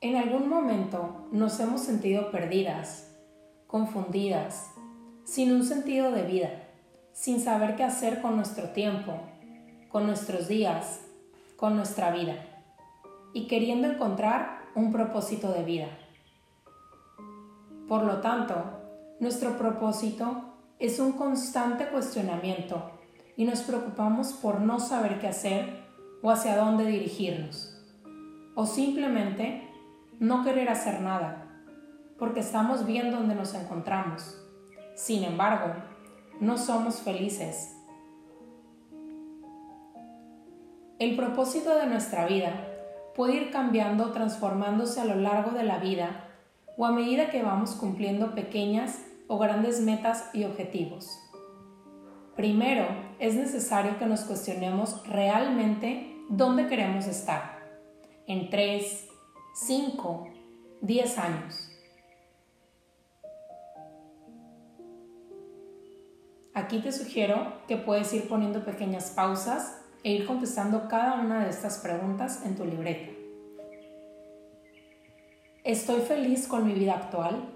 En algún momento nos hemos sentido perdidas, confundidas, sin un sentido de vida, sin saber qué hacer con nuestro tiempo, con nuestros días, con nuestra vida, y queriendo encontrar un propósito de vida. Por lo tanto, nuestro propósito es un constante cuestionamiento y nos preocupamos por no saber qué hacer o hacia dónde dirigirnos. O simplemente no querer hacer nada, porque estamos bien donde nos encontramos. Sin embargo, no somos felices. El propósito de nuestra vida puede ir cambiando, transformándose a lo largo de la vida o a medida que vamos cumpliendo pequeñas o grandes metas y objetivos. Primero, es necesario que nos cuestionemos realmente dónde queremos estar. En 3, 5, 10 años. Aquí te sugiero que puedes ir poniendo pequeñas pausas e ir contestando cada una de estas preguntas en tu libreta. ¿Estoy feliz con mi vida actual?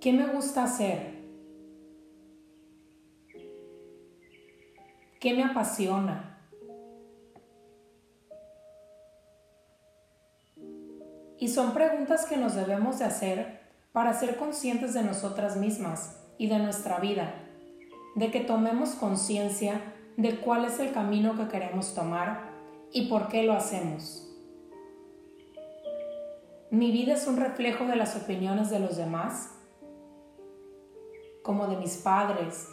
¿Qué me gusta hacer? ¿Qué me apasiona? Y son preguntas que nos debemos de hacer para ser conscientes de nosotras mismas y de nuestra vida, de que tomemos conciencia de cuál es el camino que queremos tomar y por qué lo hacemos. ¿Mi vida es un reflejo de las opiniones de los demás? ¿Como de mis padres,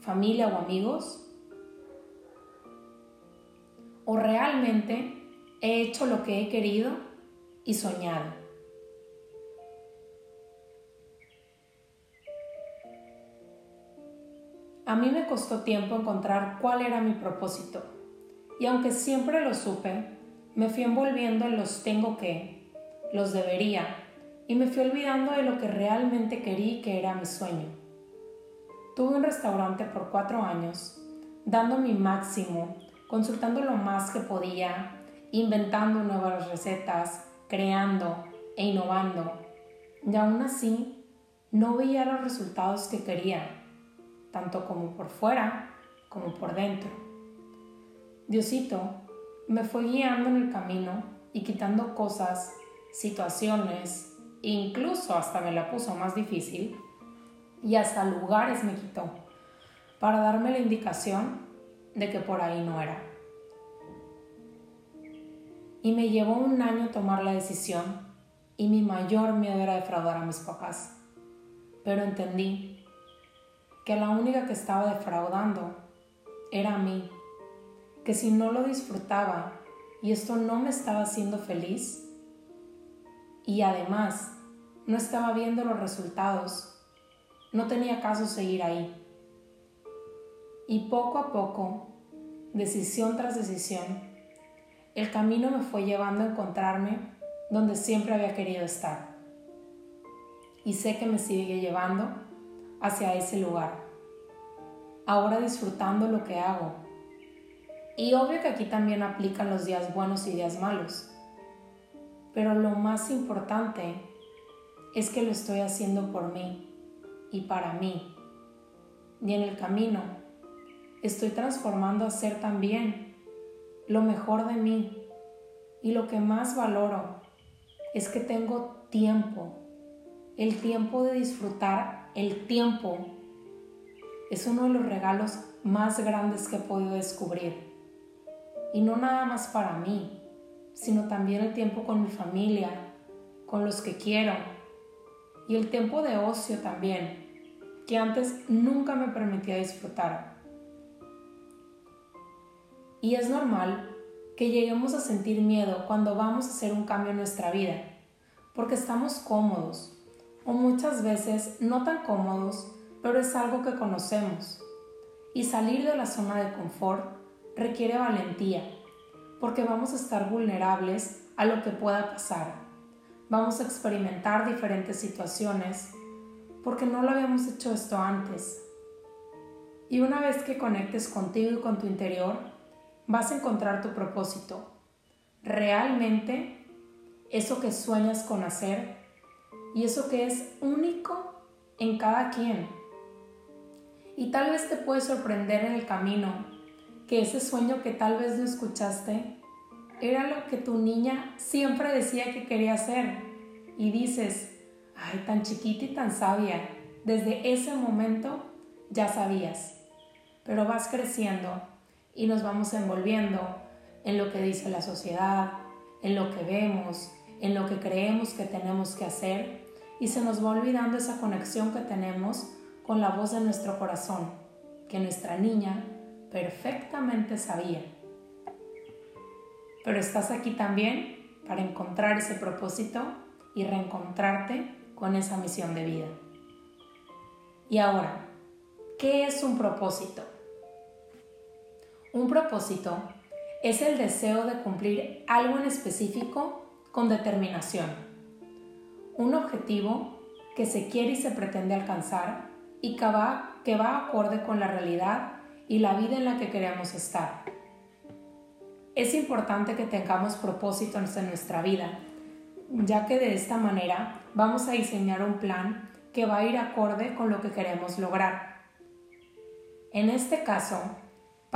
familia o amigos? O realmente he hecho lo que he querido y soñado. A mí me costó tiempo encontrar cuál era mi propósito y aunque siempre lo supe, me fui envolviendo en los tengo que, los debería y me fui olvidando de lo que realmente quería que era mi sueño. Tuve un restaurante por cuatro años, dando mi máximo consultando lo más que podía, inventando nuevas recetas, creando e innovando. Y aún así, no veía los resultados que quería, tanto como por fuera como por dentro. Diosito me fue guiando en el camino y quitando cosas, situaciones, incluso hasta me la puso más difícil y hasta lugares me quitó para darme la indicación de que por ahí no era. Y me llevó un año tomar la decisión y mi mayor miedo era defraudar a mis papás. Pero entendí que la única que estaba defraudando era a mí, que si no lo disfrutaba y esto no me estaba haciendo feliz, y además no estaba viendo los resultados, no tenía caso seguir ahí. Y poco a poco, decisión tras decisión, el camino me fue llevando a encontrarme donde siempre había querido estar. Y sé que me sigue llevando hacia ese lugar. Ahora disfrutando lo que hago. Y obvio que aquí también aplican los días buenos y días malos. Pero lo más importante es que lo estoy haciendo por mí y para mí. Y en el camino estoy transformando a ser también lo mejor de mí. Y lo que más valoro es que tengo tiempo, el tiempo de disfrutar, el tiempo es uno de los regalos más grandes que he podido descubrir. Y no nada más para mí, sino también el tiempo con mi familia, con los que quiero. Y el tiempo de ocio también, que antes nunca me permitía disfrutar. Y es normal que lleguemos a sentir miedo cuando vamos a hacer un cambio en nuestra vida, porque estamos cómodos o muchas veces no tan cómodos, pero es algo que conocemos. Y salir de la zona de confort requiere valentía, porque vamos a estar vulnerables a lo que pueda pasar. Vamos a experimentar diferentes situaciones, porque no lo habíamos hecho esto antes. Y una vez que conectes contigo y con tu interior, vas a encontrar tu propósito. Realmente eso que sueñas con hacer y eso que es único en cada quien. Y tal vez te puede sorprender en el camino que ese sueño que tal vez no escuchaste era lo que tu niña siempre decía que quería hacer. Y dices, ay, tan chiquita y tan sabia, desde ese momento ya sabías. Pero vas creciendo y nos vamos envolviendo en lo que dice la sociedad, en lo que vemos, en lo que creemos que tenemos que hacer y se nos va olvidando esa conexión que tenemos con la voz de nuestro corazón, que nuestra niña perfectamente sabía. Pero estás aquí también para encontrar ese propósito y reencontrarte con esa misión de vida. Y ahora, ¿qué es un propósito? Un propósito es el deseo de cumplir algo en específico con determinación. Un objetivo que se quiere y se pretende alcanzar y que va, que va acorde con la realidad y la vida en la que queremos estar. Es importante que tengamos propósitos en nuestra vida, ya que de esta manera vamos a diseñar un plan que va a ir acorde con lo que queremos lograr. En este caso,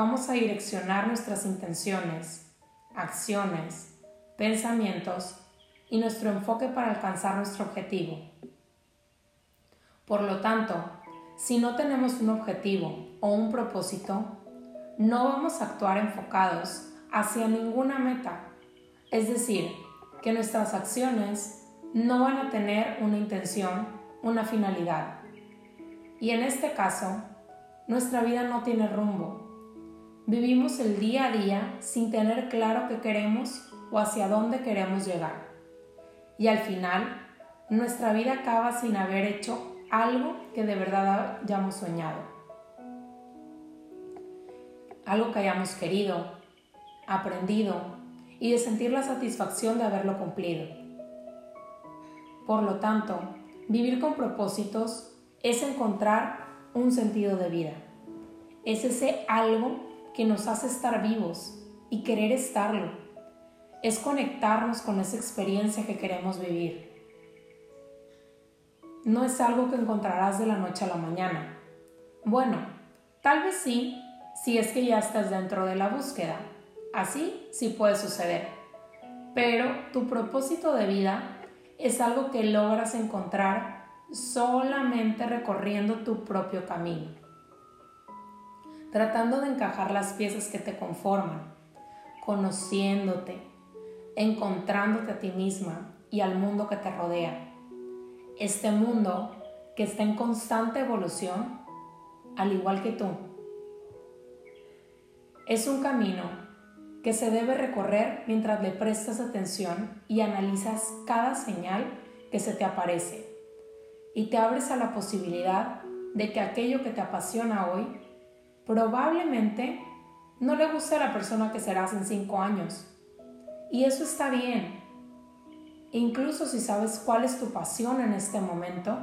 vamos a direccionar nuestras intenciones, acciones, pensamientos y nuestro enfoque para alcanzar nuestro objetivo. Por lo tanto, si no tenemos un objetivo o un propósito, no vamos a actuar enfocados hacia ninguna meta. Es decir, que nuestras acciones no van a tener una intención, una finalidad. Y en este caso, nuestra vida no tiene rumbo. Vivimos el día a día sin tener claro qué queremos o hacia dónde queremos llegar. Y al final, nuestra vida acaba sin haber hecho algo que de verdad hayamos soñado, algo que hayamos querido, aprendido y de sentir la satisfacción de haberlo cumplido. Por lo tanto, vivir con propósitos es encontrar un sentido de vida. Es ese algo que nos hace estar vivos y querer estarlo. Es conectarnos con esa experiencia que queremos vivir no es algo que encontrarás de la noche a la mañana. Bueno, tal vez sí, si es que ya estás dentro de la búsqueda. Así sí puede suceder. Pero tu propósito de vida es algo que logras encontrar solamente recorriendo tu propio camino, tratando de encajar las piezas que te conforman, conociéndote, encontrándote a ti misma y al mundo que te rodea este mundo que está en constante evolución, al igual que tú. Es un camino que se debe recorrer mientras le prestas atención y analizas cada señal que se te aparece y te abres a la posibilidad de que aquello que te apasiona hoy probablemente no le guste a la persona que serás en cinco años. Y eso está bien, incluso si sabes cuál es tu pasión en este momento.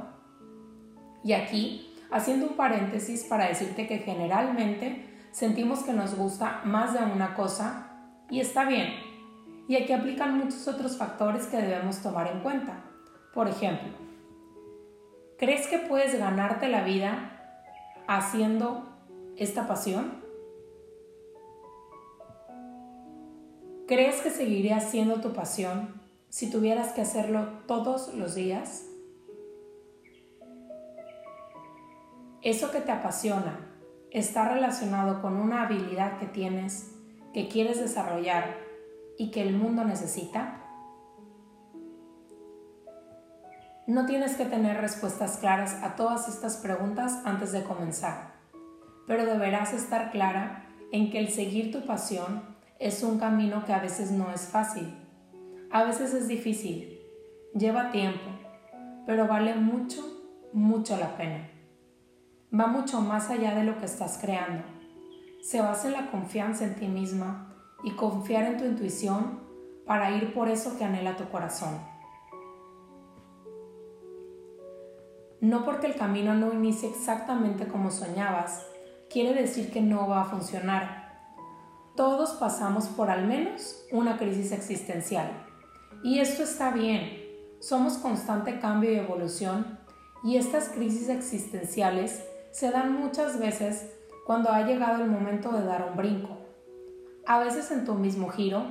Y aquí, haciendo un paréntesis para decirte que generalmente sentimos que nos gusta más de una cosa y está bien. Y aquí aplican muchos otros factores que debemos tomar en cuenta. Por ejemplo, ¿crees que puedes ganarte la vida haciendo esta pasión? ¿Crees que seguiría siendo tu pasión si tuvieras que hacerlo todos los días? Eso que te apasiona está relacionado con una habilidad que tienes, que quieres desarrollar y que el mundo necesita? No tienes que tener respuestas claras a todas estas preguntas antes de comenzar, pero deberás estar clara en que el seguir tu pasión es un camino que a veces no es fácil a veces es difícil, lleva tiempo, pero vale mucho, mucho la pena. Va mucho más allá de lo que estás creando. Se basa en la confianza en ti misma y confiar en tu intuición para ir por eso que anhela tu corazón. No porque el camino no inicie exactamente como soñabas, quiere decir que no va a funcionar. todos pasamos por al menos una crisis existencial. Y esto está bien. Somos constante cambio y evolución y estas crisis existenciales se dan muchas veces cuando ha llegado el momento de dar un brinco. A veces en tu mismo giro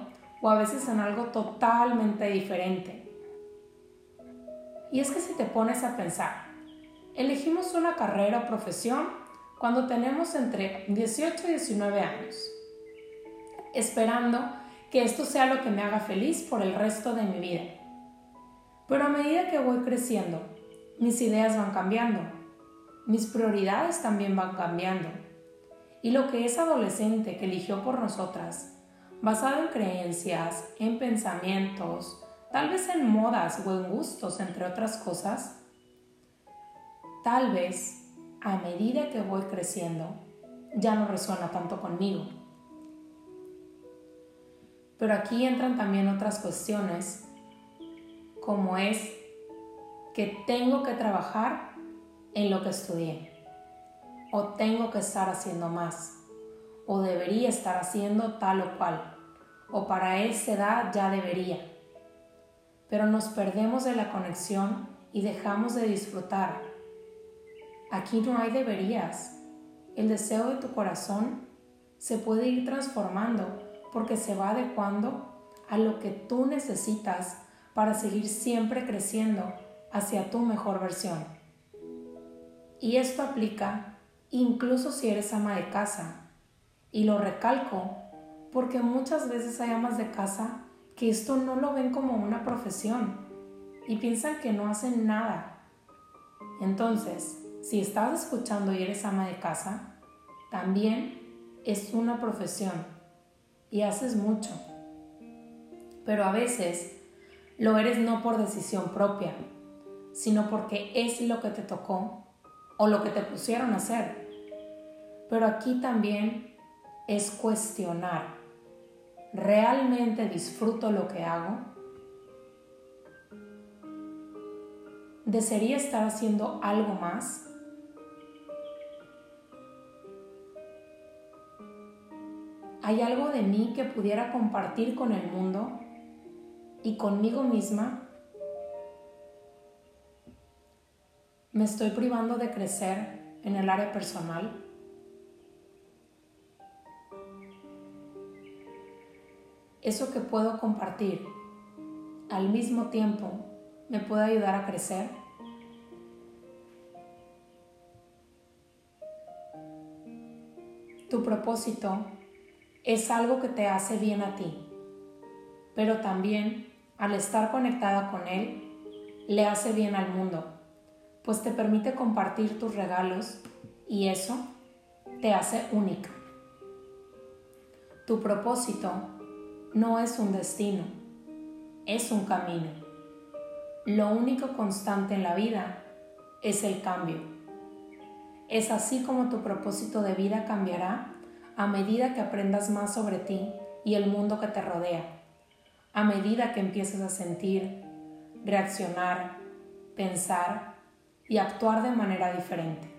o a veces en algo totalmente diferente. Y es que si te pones a pensar, elegimos una carrera o profesión cuando tenemos entre 18 y 19 años, esperando que esto sea lo que me haga feliz por el resto de mi vida. Pero a medida que voy creciendo, mis ideas van cambiando, mis prioridades también van cambiando. Y lo que es adolescente que eligió por nosotras, basado en creencias, en pensamientos, tal vez en modas o en gustos, entre otras cosas, tal vez a medida que voy creciendo ya no resuena tanto conmigo. Pero aquí entran también otras cuestiones, como es que tengo que trabajar en lo que estudié, o tengo que estar haciendo más, o debería estar haciendo tal o cual, o para esa edad ya debería. Pero nos perdemos de la conexión y dejamos de disfrutar. Aquí no hay deberías. El deseo de tu corazón se puede ir transformando porque se va adecuando a lo que tú necesitas para seguir siempre creciendo hacia tu mejor versión. Y esto aplica incluso si eres ama de casa. Y lo recalco porque muchas veces hay amas de casa que esto no lo ven como una profesión y piensan que no hacen nada. Entonces, si estás escuchando y eres ama de casa, también es una profesión y haces mucho. Pero a veces lo eres no por decisión propia, sino porque es lo que te tocó o lo que te pusieron a hacer. Pero aquí también es cuestionar. ¿Realmente disfruto lo que hago? ¿Desearía estar haciendo algo más? ¿Hay algo de mí que pudiera compartir con el mundo y conmigo misma? ¿Me estoy privando de crecer en el área personal? Eso que puedo compartir al mismo tiempo me puede ayudar a crecer. Tu propósito es algo que te hace bien a ti, pero también al estar conectada con Él, le hace bien al mundo, pues te permite compartir tus regalos y eso te hace única. Tu propósito no es un destino, es un camino. Lo único constante en la vida es el cambio. Es así como tu propósito de vida cambiará a medida que aprendas más sobre ti y el mundo que te rodea, a medida que empieces a sentir, reaccionar, pensar y actuar de manera diferente.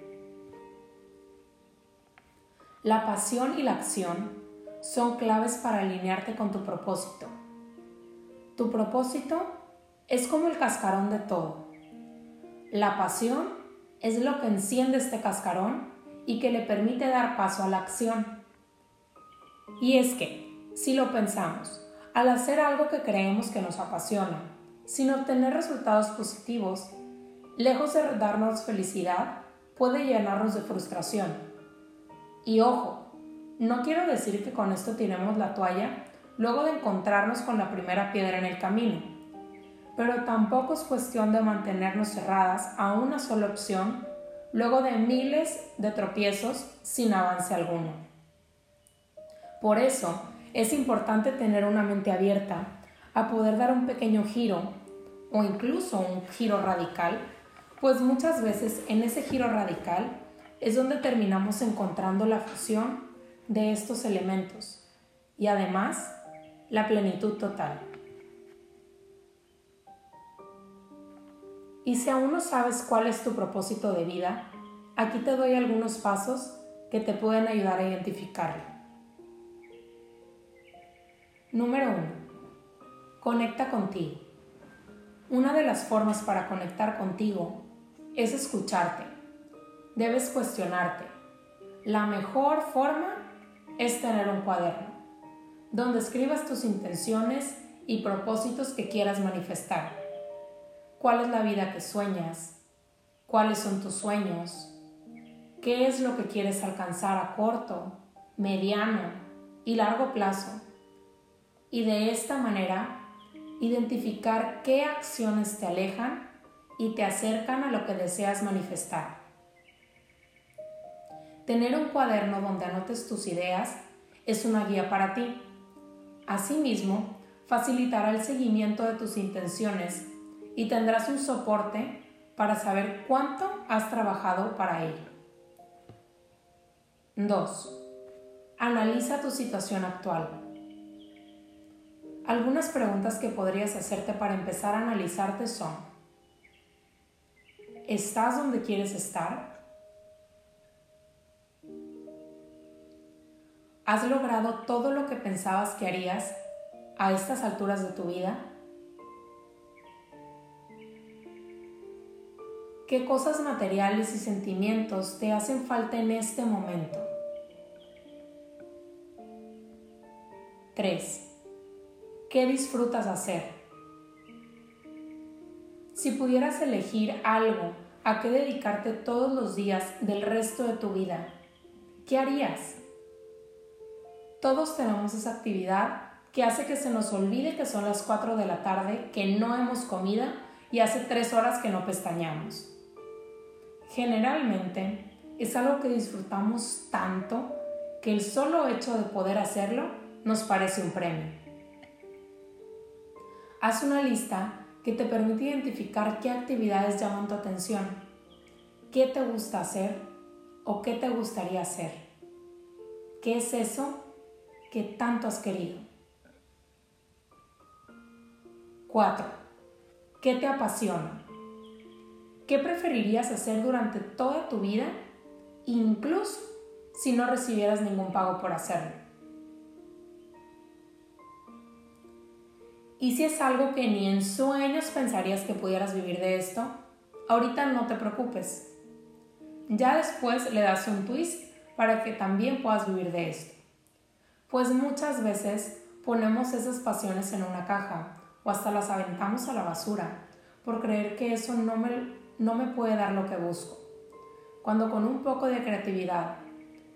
La pasión y la acción son claves para alinearte con tu propósito. Tu propósito es como el cascarón de todo. La pasión es lo que enciende este cascarón y que le permite dar paso a la acción. Y es que, si lo pensamos, al hacer algo que creemos que nos apasiona, sin obtener resultados positivos, lejos de darnos felicidad, puede llenarnos de frustración. Y ojo, no quiero decir que con esto tiremos la toalla luego de encontrarnos con la primera piedra en el camino, pero tampoco es cuestión de mantenernos cerradas a una sola opción luego de miles de tropiezos sin avance alguno. Por eso es importante tener una mente abierta a poder dar un pequeño giro o incluso un giro radical, pues muchas veces en ese giro radical es donde terminamos encontrando la fusión de estos elementos y además la plenitud total. Y si aún no sabes cuál es tu propósito de vida, aquí te doy algunos pasos que te pueden ayudar a identificarlo. Número 1. Conecta contigo. Una de las formas para conectar contigo es escucharte. Debes cuestionarte. La mejor forma es tener un cuaderno, donde escribas tus intenciones y propósitos que quieras manifestar. ¿Cuál es la vida que sueñas? ¿Cuáles son tus sueños? ¿Qué es lo que quieres alcanzar a corto, mediano y largo plazo? Y de esta manera, identificar qué acciones te alejan y te acercan a lo que deseas manifestar. Tener un cuaderno donde anotes tus ideas es una guía para ti. Asimismo, facilitará el seguimiento de tus intenciones y tendrás un soporte para saber cuánto has trabajado para ello. 2. Analiza tu situación actual. Algunas preguntas que podrías hacerte para empezar a analizarte son, ¿estás donde quieres estar? ¿Has logrado todo lo que pensabas que harías a estas alturas de tu vida? ¿Qué cosas materiales y sentimientos te hacen falta en este momento? 3. ¿Qué disfrutas hacer? Si pudieras elegir algo a qué dedicarte todos los días del resto de tu vida, ¿qué harías? Todos tenemos esa actividad que hace que se nos olvide que son las 4 de la tarde, que no hemos comido y hace 3 horas que no pestañamos. Generalmente es algo que disfrutamos tanto que el solo hecho de poder hacerlo nos parece un premio. Haz una lista que te permite identificar qué actividades llaman tu atención, qué te gusta hacer o qué te gustaría hacer. ¿Qué es eso que tanto has querido? 4. ¿Qué te apasiona? ¿Qué preferirías hacer durante toda tu vida, incluso si no recibieras ningún pago por hacerlo? Y si es algo que ni en sueños pensarías que pudieras vivir de esto, ahorita no te preocupes. Ya después le das un twist para que también puedas vivir de esto. Pues muchas veces ponemos esas pasiones en una caja o hasta las aventamos a la basura por creer que eso no me, no me puede dar lo que busco. Cuando con un poco de creatividad,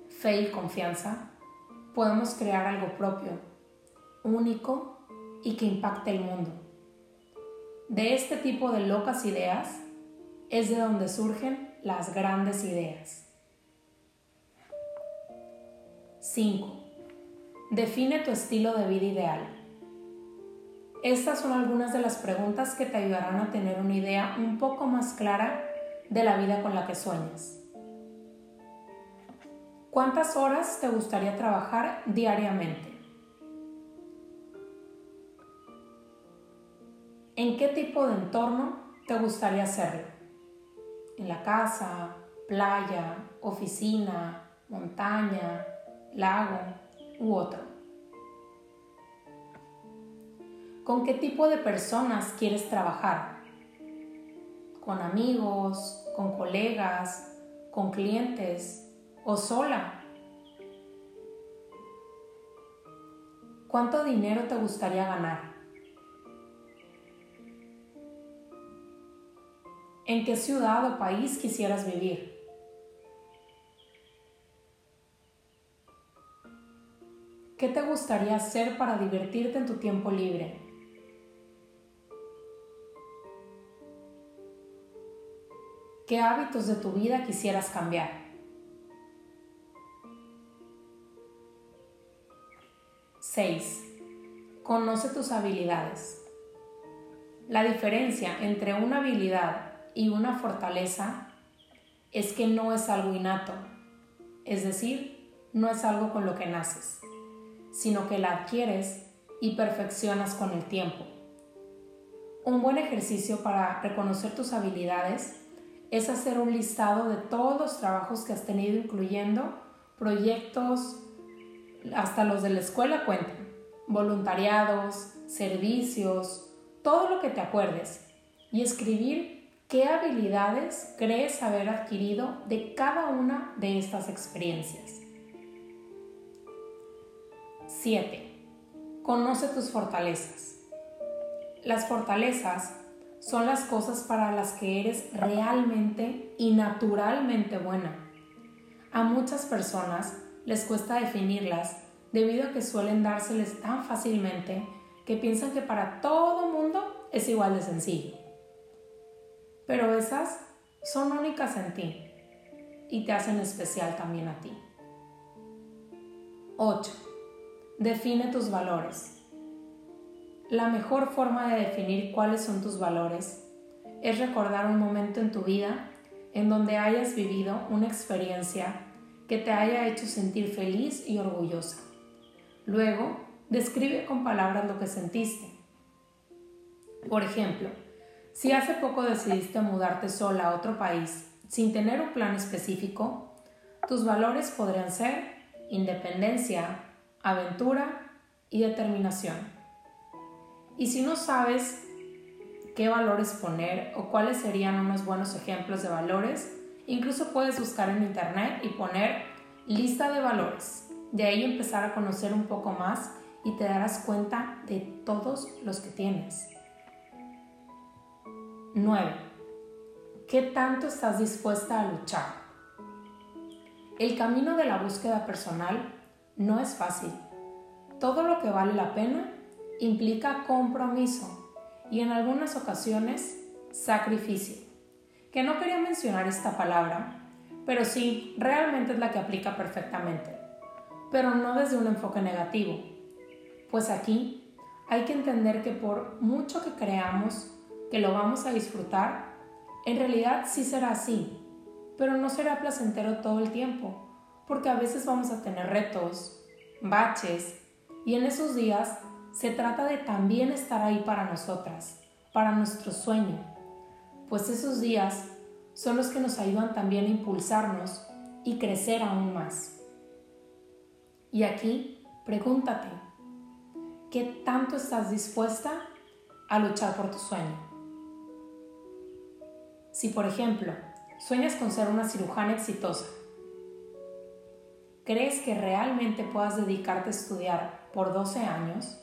fe y confianza podemos crear algo propio, único y que impacte el mundo. De este tipo de locas ideas es de donde surgen las grandes ideas. 5. Define tu estilo de vida ideal. Estas son algunas de las preguntas que te ayudarán a tener una idea un poco más clara de la vida con la que sueñas. ¿Cuántas horas te gustaría trabajar diariamente? ¿En qué tipo de entorno te gustaría hacerlo? ¿En la casa, playa, oficina, montaña, lago u otro? ¿Con qué tipo de personas quieres trabajar? ¿Con amigos, con colegas, con clientes o sola? ¿Cuánto dinero te gustaría ganar? ¿En qué ciudad o país quisieras vivir? ¿Qué te gustaría hacer para divertirte en tu tiempo libre? ¿Qué hábitos de tu vida quisieras cambiar? Seis. Conoce tus habilidades. La diferencia entre una habilidad y una fortaleza es que no es algo innato, es decir, no es algo con lo que naces, sino que la adquieres y perfeccionas con el tiempo. Un buen ejercicio para reconocer tus habilidades es hacer un listado de todos los trabajos que has tenido, incluyendo proyectos, hasta los de la escuela cuentan, voluntariados, servicios, todo lo que te acuerdes. Y escribir qué habilidades crees haber adquirido de cada una de estas experiencias. 7. Conoce tus fortalezas. Las fortalezas son las cosas para las que eres realmente y naturalmente buena. A muchas personas les cuesta definirlas debido a que suelen dárseles tan fácilmente que piensan que para todo mundo es igual de sencillo. Pero esas son únicas en ti y te hacen especial también a ti. 8. Define tus valores. La mejor forma de definir cuáles son tus valores es recordar un momento en tu vida en donde hayas vivido una experiencia que te haya hecho sentir feliz y orgullosa. Luego, describe con palabras lo que sentiste. Por ejemplo, si hace poco decidiste mudarte sola a otro país sin tener un plan específico, tus valores podrían ser independencia, aventura y determinación. Y si no sabes qué valores poner o cuáles serían unos buenos ejemplos de valores, incluso puedes buscar en internet y poner lista de valores. De ahí empezar a conocer un poco más y te darás cuenta de todos los que tienes. 9. ¿Qué tanto estás dispuesta a luchar? El camino de la búsqueda personal no es fácil. Todo lo que vale la pena implica compromiso y en algunas ocasiones sacrificio. Que no quería mencionar esta palabra, pero sí, realmente es la que aplica perfectamente, pero no desde un enfoque negativo, pues aquí hay que entender que por mucho que creamos que lo vamos a disfrutar, en realidad sí será así, pero no será placentero todo el tiempo, porque a veces vamos a tener retos, baches, y en esos días se trata de también estar ahí para nosotras, para nuestro sueño, pues esos días son los que nos ayudan también a impulsarnos y crecer aún más. Y aquí, pregúntate, ¿qué tanto estás dispuesta a luchar por tu sueño? Si, por ejemplo, sueñas con ser una cirujana exitosa, ¿crees que realmente puedas dedicarte a estudiar por 12 años?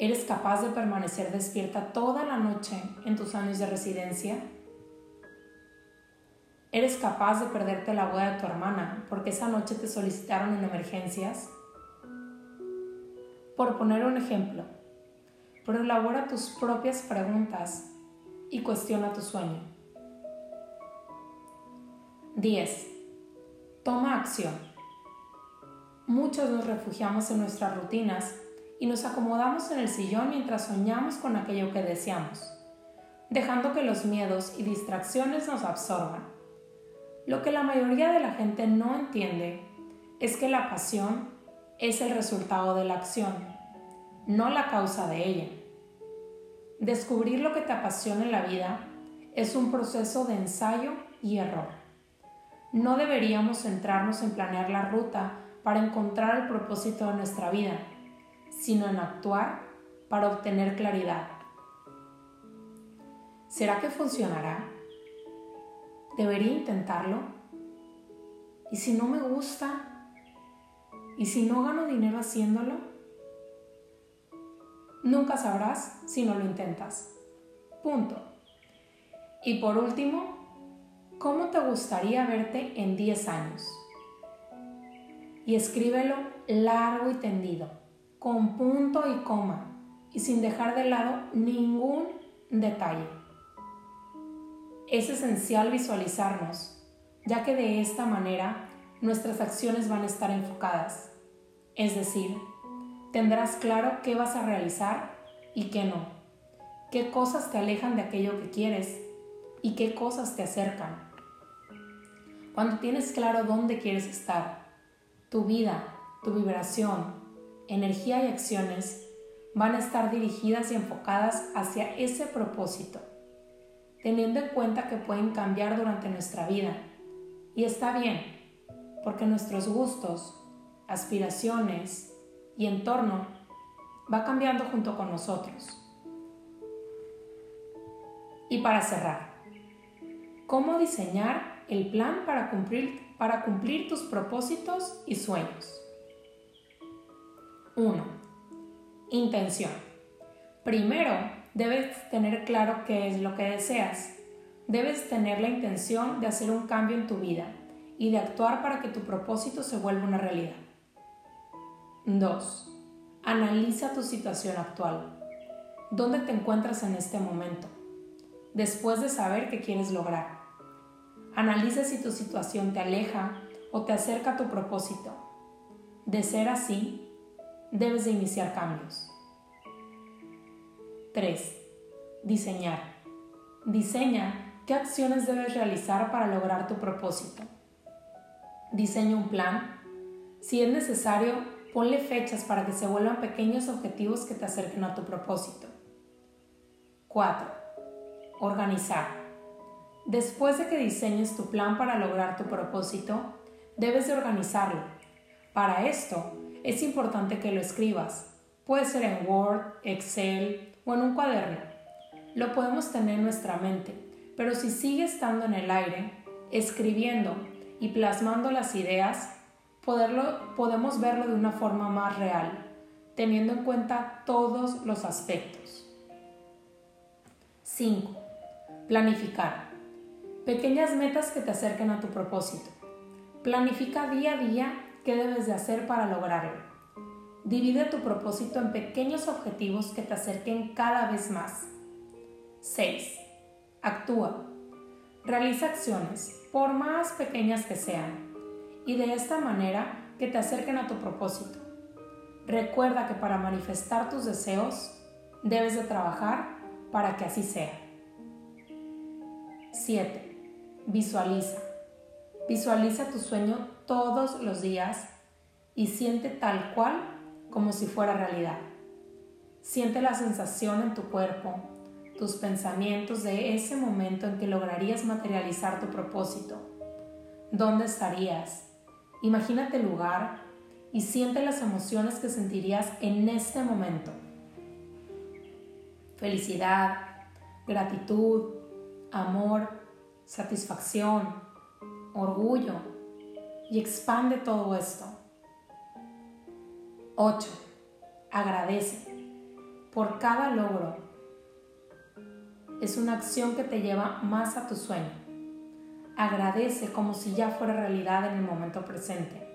¿Eres capaz de permanecer despierta toda la noche en tus años de residencia? ¿Eres capaz de perderte la boda de tu hermana porque esa noche te solicitaron en emergencias? Por poner un ejemplo, pero elabora tus propias preguntas y cuestiona tu sueño. 10. Toma acción. Muchos nos refugiamos en nuestras rutinas y nos acomodamos en el sillón mientras soñamos con aquello que deseamos, dejando que los miedos y distracciones nos absorban. Lo que la mayoría de la gente no entiende es que la pasión es el resultado de la acción no la causa de ella. Descubrir lo que te apasiona en la vida es un proceso de ensayo y error. No deberíamos centrarnos en planear la ruta para encontrar el propósito de nuestra vida, sino en actuar para obtener claridad. ¿Será que funcionará? ¿Debería intentarlo? ¿Y si no me gusta? ¿Y si no gano dinero haciéndolo? Nunca sabrás si no lo intentas. Punto. Y por último, ¿cómo te gustaría verte en 10 años? Y escríbelo largo y tendido, con punto y coma, y sin dejar de lado ningún detalle. Es esencial visualizarnos, ya que de esta manera nuestras acciones van a estar enfocadas, es decir, tendrás claro qué vas a realizar y qué no, qué cosas te alejan de aquello que quieres y qué cosas te acercan. Cuando tienes claro dónde quieres estar, tu vida, tu vibración, energía y acciones van a estar dirigidas y enfocadas hacia ese propósito, teniendo en cuenta que pueden cambiar durante nuestra vida. Y está bien, porque nuestros gustos, aspiraciones y entorno va cambiando junto con nosotros. Y para cerrar, ¿cómo diseñar el plan para cumplir, para cumplir tus propósitos y sueños? 1. Intención. Primero, debes tener claro qué es lo que deseas. Debes tener la intención de hacer un cambio en tu vida y de actuar para que tu propósito se vuelva una realidad. 2. Analiza tu situación actual. ¿Dónde te encuentras en este momento? Después de saber qué quieres lograr. Analiza si tu situación te aleja o te acerca a tu propósito. De ser así, debes de iniciar cambios. 3. Diseñar. Diseña qué acciones debes realizar para lograr tu propósito. Diseña un plan. Si es necesario, Ponle fechas para que se vuelvan pequeños objetivos que te acerquen a tu propósito. 4. Organizar. Después de que diseñes tu plan para lograr tu propósito, debes de organizarlo. Para esto, es importante que lo escribas. Puede ser en Word, Excel o en un cuaderno. Lo podemos tener en nuestra mente, pero si sigue estando en el aire, escribiendo y plasmando las ideas, poderlo, podemos verlo de una forma más real, teniendo en cuenta todos los aspectos. 5. Planificar. Pequeñas metas que te acerquen a tu propósito. Planifica día a día qué debes de hacer para lograrlo. Divide tu propósito en pequeños objetivos que te acerquen cada vez más. 6. Actúa. Realiza acciones, por más pequeñas que sean, y de esta manera que te acerquen a tu propósito. Recuerda que para manifestar tus deseos debes de trabajar para que así sea. 7. Visualiza. Visualiza tu sueño todos los días y siente tal cual como si fuera realidad. Siente la sensación en tu cuerpo, tus pensamientos de ese momento en que lograrías materializar tu propósito. ¿Dónde estarías? Imagínate el lugar y siente las emociones que sentirías en este momento. Felicidad, gratitud, amor, satisfacción, orgullo y expande todo esto. 8. Agradece por cada logro. Es una acción que te lleva más a tu sueño. Agradece como si ya fuera realidad en el momento presente.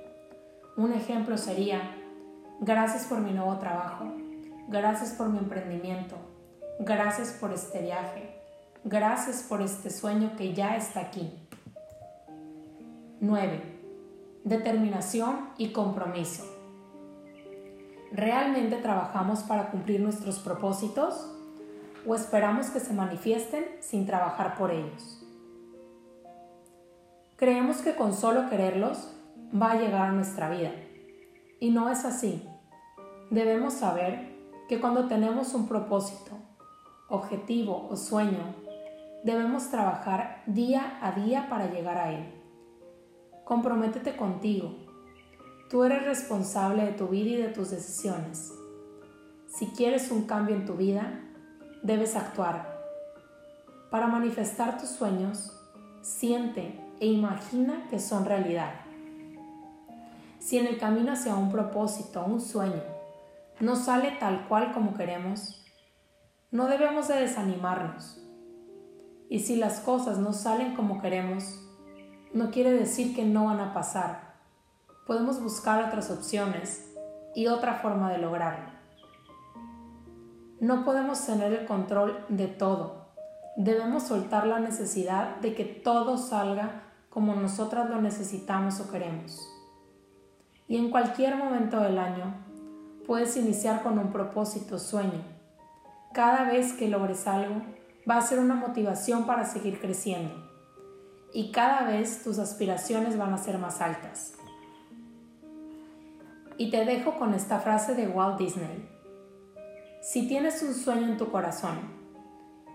Un ejemplo sería, gracias por mi nuevo trabajo, gracias por mi emprendimiento, gracias por este viaje, gracias por este sueño que ya está aquí. 9. Determinación y compromiso. ¿Realmente trabajamos para cumplir nuestros propósitos o esperamos que se manifiesten sin trabajar por ellos? Creemos que con solo quererlos va a llegar a nuestra vida. Y no es así. Debemos saber que cuando tenemos un propósito, objetivo o sueño, debemos trabajar día a día para llegar a él. Comprométete contigo. Tú eres responsable de tu vida y de tus decisiones. Si quieres un cambio en tu vida, debes actuar. Para manifestar tus sueños, siente e imagina que son realidad. Si en el camino hacia un propósito, un sueño, no sale tal cual como queremos, no debemos de desanimarnos. Y si las cosas no salen como queremos, no quiere decir que no van a pasar. Podemos buscar otras opciones y otra forma de lograrlo. No podemos tener el control de todo. Debemos soltar la necesidad de que todo salga como nosotras lo necesitamos o queremos. Y en cualquier momento del año puedes iniciar con un propósito, sueño. Cada vez que logres algo, va a ser una motivación para seguir creciendo. Y cada vez tus aspiraciones van a ser más altas. Y te dejo con esta frase de Walt Disney. Si tienes un sueño en tu corazón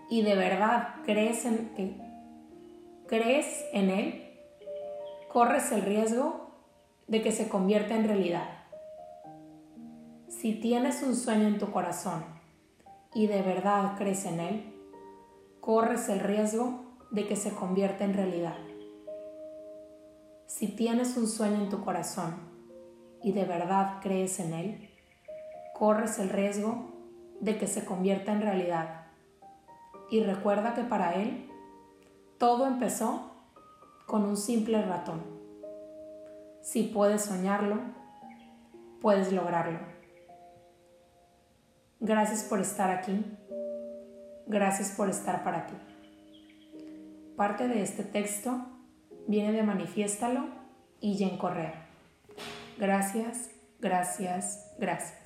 y de verdad crees en, crees en él, corres el riesgo de que se convierta en realidad. Si tienes un sueño en tu corazón y de verdad crees en él, corres el riesgo de que se convierta en realidad. Si tienes un sueño en tu corazón y de verdad crees en él, corres el riesgo de que se convierta en realidad. Y recuerda que para él todo empezó con un simple ratón. Si puedes soñarlo, puedes lograrlo. Gracias por estar aquí. Gracias por estar para ti. Parte de este texto viene de Manifiéstalo y Jen Correa. Gracias, gracias, gracias.